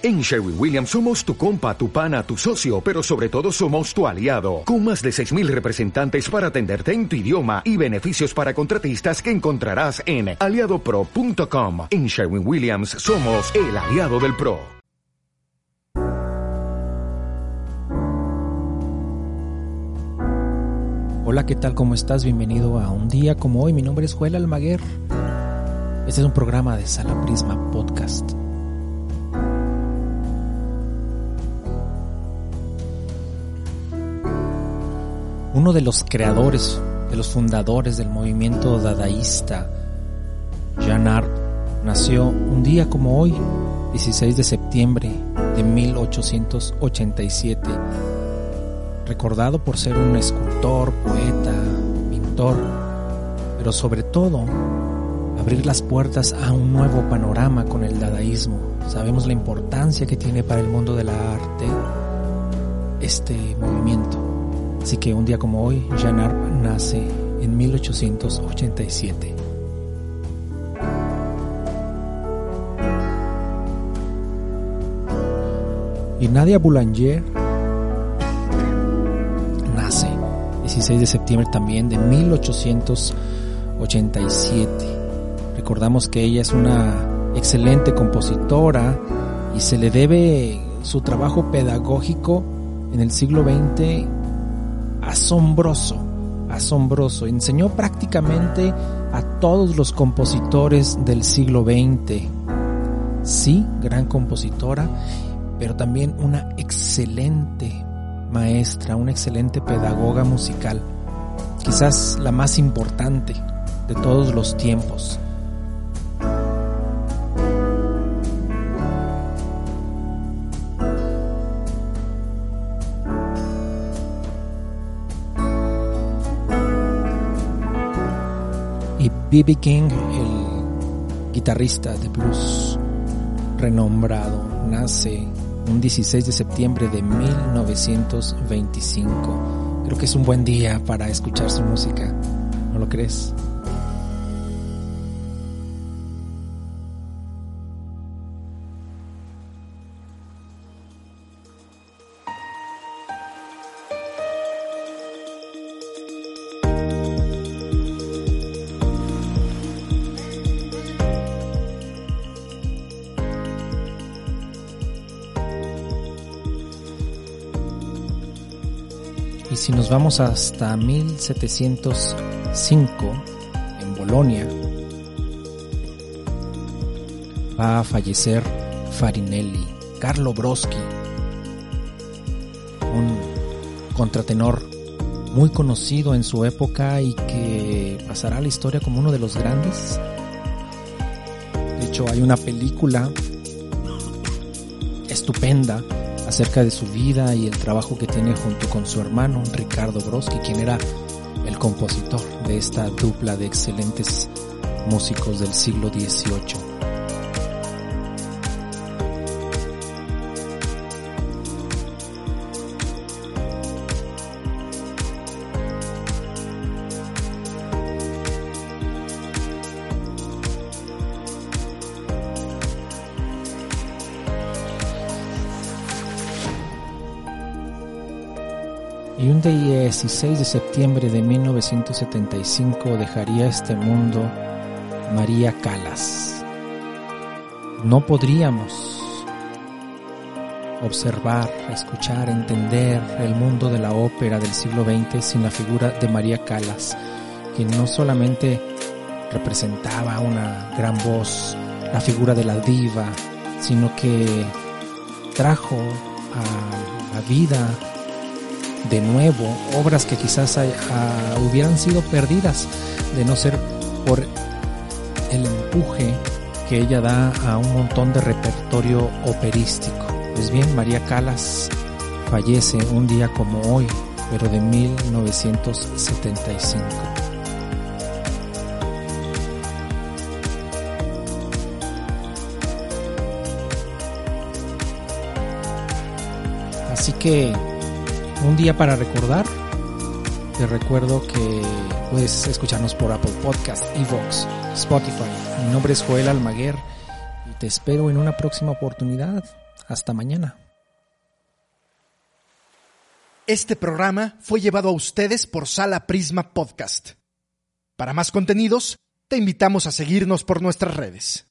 En Sherwin Williams somos tu compa, tu pana, tu socio, pero sobre todo somos tu aliado, con más de 6.000 representantes para atenderte en tu idioma y beneficios para contratistas que encontrarás en aliadopro.com. En Sherwin Williams somos el aliado del PRO. Hola, ¿qué tal? ¿Cómo estás? Bienvenido a un día como hoy. Mi nombre es Joel Almaguer. Este es un programa de Sala Prisma Podcast. Uno de los creadores, de los fundadores del movimiento dadaísta, Jean Art, nació un día como hoy, 16 de septiembre de 1887, recordado por ser un escultor, poeta, pintor, pero sobre todo abrir las puertas a un nuevo panorama con el dadaísmo. Sabemos la importancia que tiene para el mundo de la arte este movimiento. Así que un día como hoy, Jean Arp nace en 1887. Y Nadia Boulanger nace 16 de septiembre también de 1887. Recordamos que ella es una excelente compositora y se le debe su trabajo pedagógico en el siglo XX asombroso, asombroso. Enseñó prácticamente a todos los compositores del siglo XX. Sí, gran compositora, pero también una excelente maestra, una excelente pedagoga musical. Quizás la más importante de todos los tiempos. B.B. King, el guitarrista de blues renombrado, nace un 16 de septiembre de 1925. Creo que es un buen día para escuchar su música, ¿no lo crees? Y si nos vamos hasta 1705, en Bolonia, va a fallecer Farinelli, Carlo Broschi, un contratenor muy conocido en su época y que pasará a la historia como uno de los grandes. De hecho, hay una película estupenda acerca de su vida y el trabajo que tiene junto con su hermano Ricardo Broski, quien era el compositor de esta dupla de excelentes músicos del siglo XVIII. Y un día 16 de septiembre de 1975 dejaría este mundo María Calas. No podríamos observar, escuchar, entender el mundo de la ópera del siglo XX sin la figura de María Calas, quien no solamente representaba una gran voz, la figura de la diva, sino que trajo a la vida de nuevo obras que quizás hubieran sido perdidas de no ser por el empuje que ella da a un montón de repertorio operístico. Pues bien, María Calas fallece un día como hoy, pero de 1975. Así que un día para recordar. Te recuerdo que puedes escucharnos por Apple Podcast, Evox, Spotify. Mi nombre es Joel Almaguer y te espero en una próxima oportunidad. Hasta mañana. Este programa fue llevado a ustedes por Sala Prisma Podcast. Para más contenidos, te invitamos a seguirnos por nuestras redes.